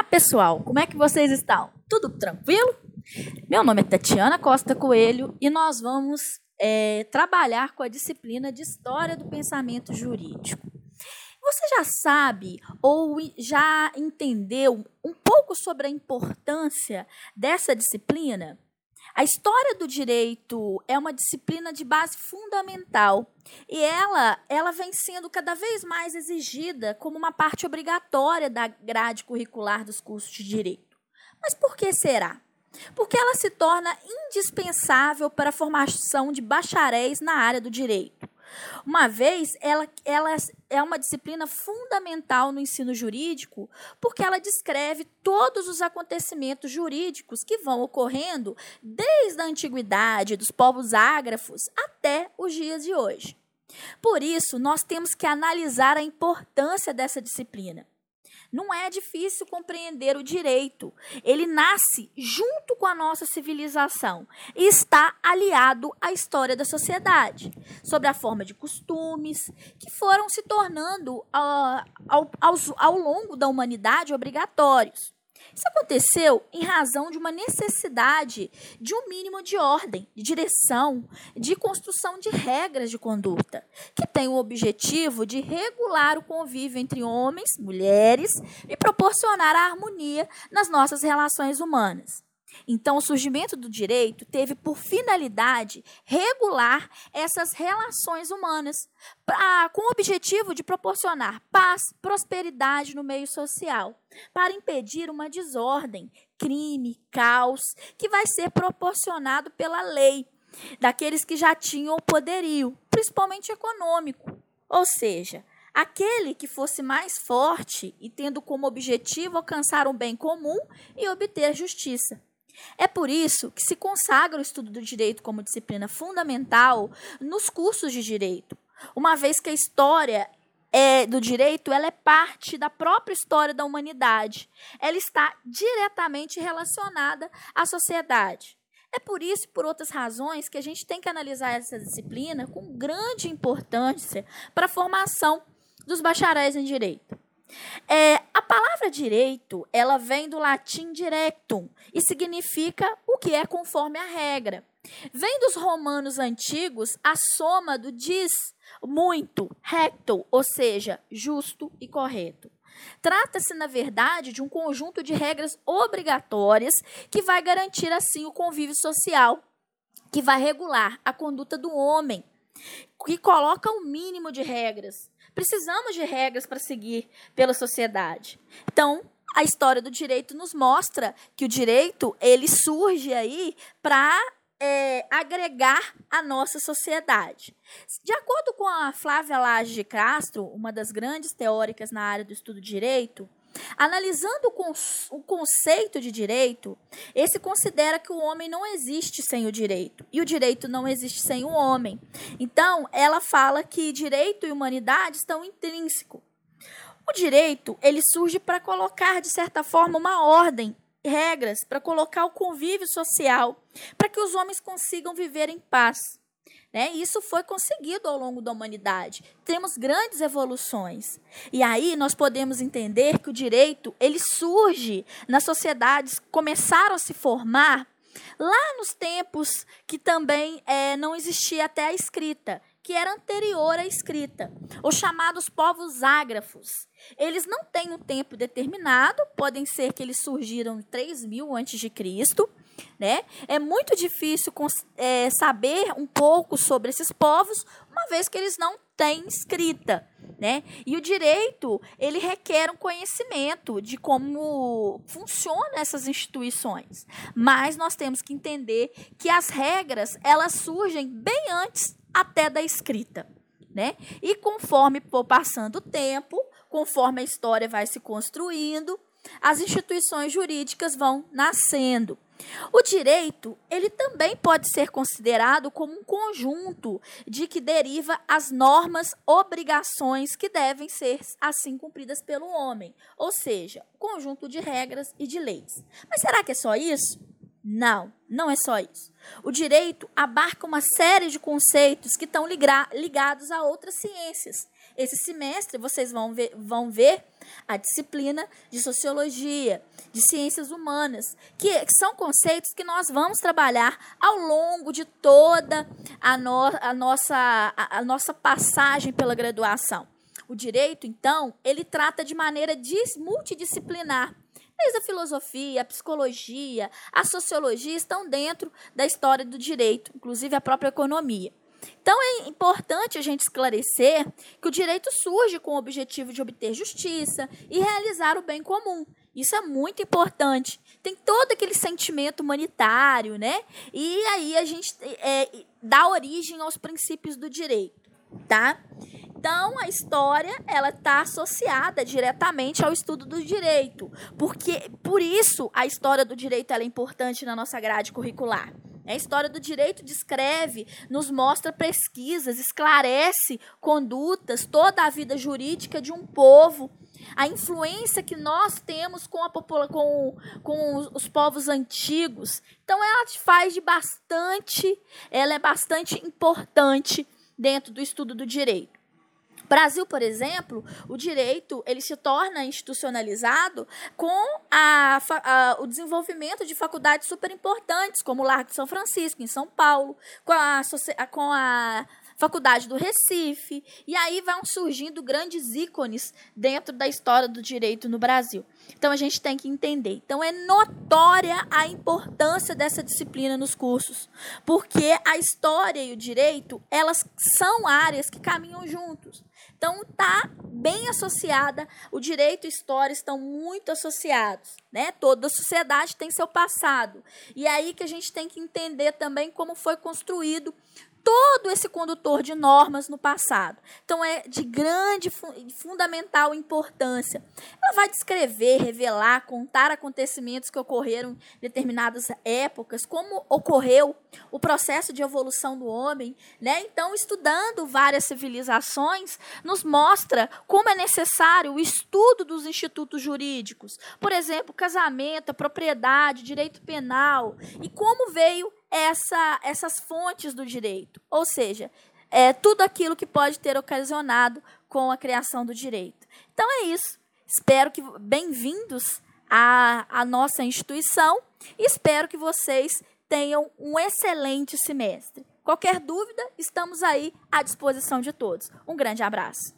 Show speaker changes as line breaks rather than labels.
Olá, pessoal! Como é que vocês estão? Tudo tranquilo? Meu nome é Tatiana Costa Coelho e nós vamos é, trabalhar com a disciplina de História do Pensamento Jurídico. Você já sabe ou já entendeu um pouco sobre a importância dessa disciplina? A história do direito é uma disciplina de base fundamental e ela, ela vem sendo cada vez mais exigida como uma parte obrigatória da grade curricular dos cursos de direito. Mas por que será? Porque ela se torna indispensável para a formação de bacharéis na área do direito. Uma vez, ela, ela é uma disciplina fundamental no ensino jurídico, porque ela descreve todos os acontecimentos jurídicos que vão ocorrendo desde a antiguidade, dos povos ágrafos, até os dias de hoje. Por isso, nós temos que analisar a importância dessa disciplina. Não é difícil compreender o direito. Ele nasce junto com a nossa civilização e está aliado à história da sociedade, sobre a forma de costumes que foram se tornando uh, ao, ao, ao longo da humanidade obrigatórios. Isso aconteceu em razão de uma necessidade de um mínimo de ordem, de direção, de construção de regras de conduta, que tem o objetivo de regular o convívio entre homens, mulheres e proporcionar a harmonia nas nossas relações humanas. Então, o surgimento do direito teve por finalidade regular essas relações humanas, pra, com o objetivo de proporcionar paz, prosperidade no meio social, para impedir uma desordem, crime, caos, que vai ser proporcionado pela lei, daqueles que já tinham o poderio, principalmente econômico. Ou seja, aquele que fosse mais forte e tendo como objetivo alcançar um bem comum e obter justiça. É por isso que se consagra o estudo do direito como disciplina fundamental nos cursos de direito, uma vez que a história é, do direito ela é parte da própria história da humanidade. Ela está diretamente relacionada à sociedade. É por isso e por outras razões que a gente tem que analisar essa disciplina com grande importância para a formação dos bacharéis em direito. É, a palavra direito, ela vem do latim directum e significa o que é conforme a regra. Vem dos romanos antigos a soma do dis, muito, recto, ou seja, justo e correto. Trata-se, na verdade, de um conjunto de regras obrigatórias que vai garantir, assim, o convívio social, que vai regular a conduta do homem, que coloca um mínimo de regras Precisamos de regras para seguir pela sociedade. Então, a história do direito nos mostra que o direito ele surge aí para é, agregar a nossa sociedade. De acordo com a Flávia Lage de Castro, uma das grandes teóricas na área do estudo de direito, Analisando o conceito de direito, esse considera que o homem não existe sem o direito e o direito não existe sem o homem. Então, ela fala que direito e humanidade estão intrínsecos. O direito, ele surge para colocar de certa forma uma ordem, regras para colocar o convívio social, para que os homens consigam viver em paz. Né? Isso foi conseguido ao longo da humanidade. Temos grandes evoluções. E aí nós podemos entender que o direito ele surge nas sociedades, começaram a se formar lá nos tempos que também é, não existia até a escrita, que era anterior à escrita, os chamados povos ágrafos. Eles não têm um tempo determinado, podem ser que eles surgiram em 3 mil antes de Cristo, né? É muito difícil é, saber um pouco sobre esses povos, uma vez que eles não têm escrita. Né? E o direito, ele requer um conhecimento de como funcionam essas instituições. Mas nós temos que entender que as regras, elas surgem bem antes até da escrita, né? E conforme for passando o tempo, conforme a história vai se construindo, as instituições jurídicas vão nascendo. O direito, ele também pode ser considerado como um conjunto de que deriva as normas, obrigações que devem ser assim cumpridas pelo homem, ou seja, conjunto de regras e de leis. Mas será que é só isso? Não, não é só isso. O direito abarca uma série de conceitos que estão ligados a outras ciências. Esse semestre vocês vão ver, vão ver a disciplina de sociologia, de ciências humanas, que são conceitos que nós vamos trabalhar ao longo de toda a, no, a, nossa, a, a nossa passagem pela graduação. O direito, então, ele trata de maneira multidisciplinar. Desde a filosofia, a psicologia, a sociologia estão dentro da história do direito, inclusive a própria economia. Então é importante a gente esclarecer que o direito surge com o objetivo de obter justiça e realizar o bem comum. Isso é muito importante. Tem todo aquele sentimento humanitário, né? E aí a gente é, dá origem aos princípios do direito, tá? Então, a história ela está associada diretamente ao estudo do direito, porque por isso a história do direito é importante na nossa grade curricular. A história do direito descreve, nos mostra pesquisas, esclarece condutas, toda a vida jurídica de um povo, a influência que nós temos com, a com, com os povos antigos. Então ela faz de bastante, ela é bastante importante dentro do estudo do direito. Brasil, por exemplo, o direito ele se torna institucionalizado com a, a, o desenvolvimento de faculdades super importantes, como o Largo de São Francisco, em São Paulo, com a, com a Faculdade do Recife, e aí vão surgindo grandes ícones dentro da história do direito no Brasil. Então a gente tem que entender. Então é notória a importância dessa disciplina nos cursos, porque a história e o direito, elas são áreas que caminham juntos. Então tá bem associada, o direito e a história estão muito associados, né? Toda sociedade tem seu passado. E é aí que a gente tem que entender também como foi construído todo esse condutor de normas no passado. Então é de grande fundamental importância. Ela vai descrever, revelar, contar acontecimentos que ocorreram em determinadas épocas, como ocorreu o processo de evolução do homem, né? Então, estudando várias civilizações, nos mostra como é necessário o estudo dos institutos jurídicos. Por exemplo, casamento, propriedade, direito penal e como veio essa, essas fontes do direito, ou seja, é, tudo aquilo que pode ter ocasionado com a criação do direito. Então é isso. Espero que bem-vindos à, à nossa instituição e espero que vocês tenham um excelente semestre. Qualquer dúvida, estamos aí à disposição de todos. Um grande abraço.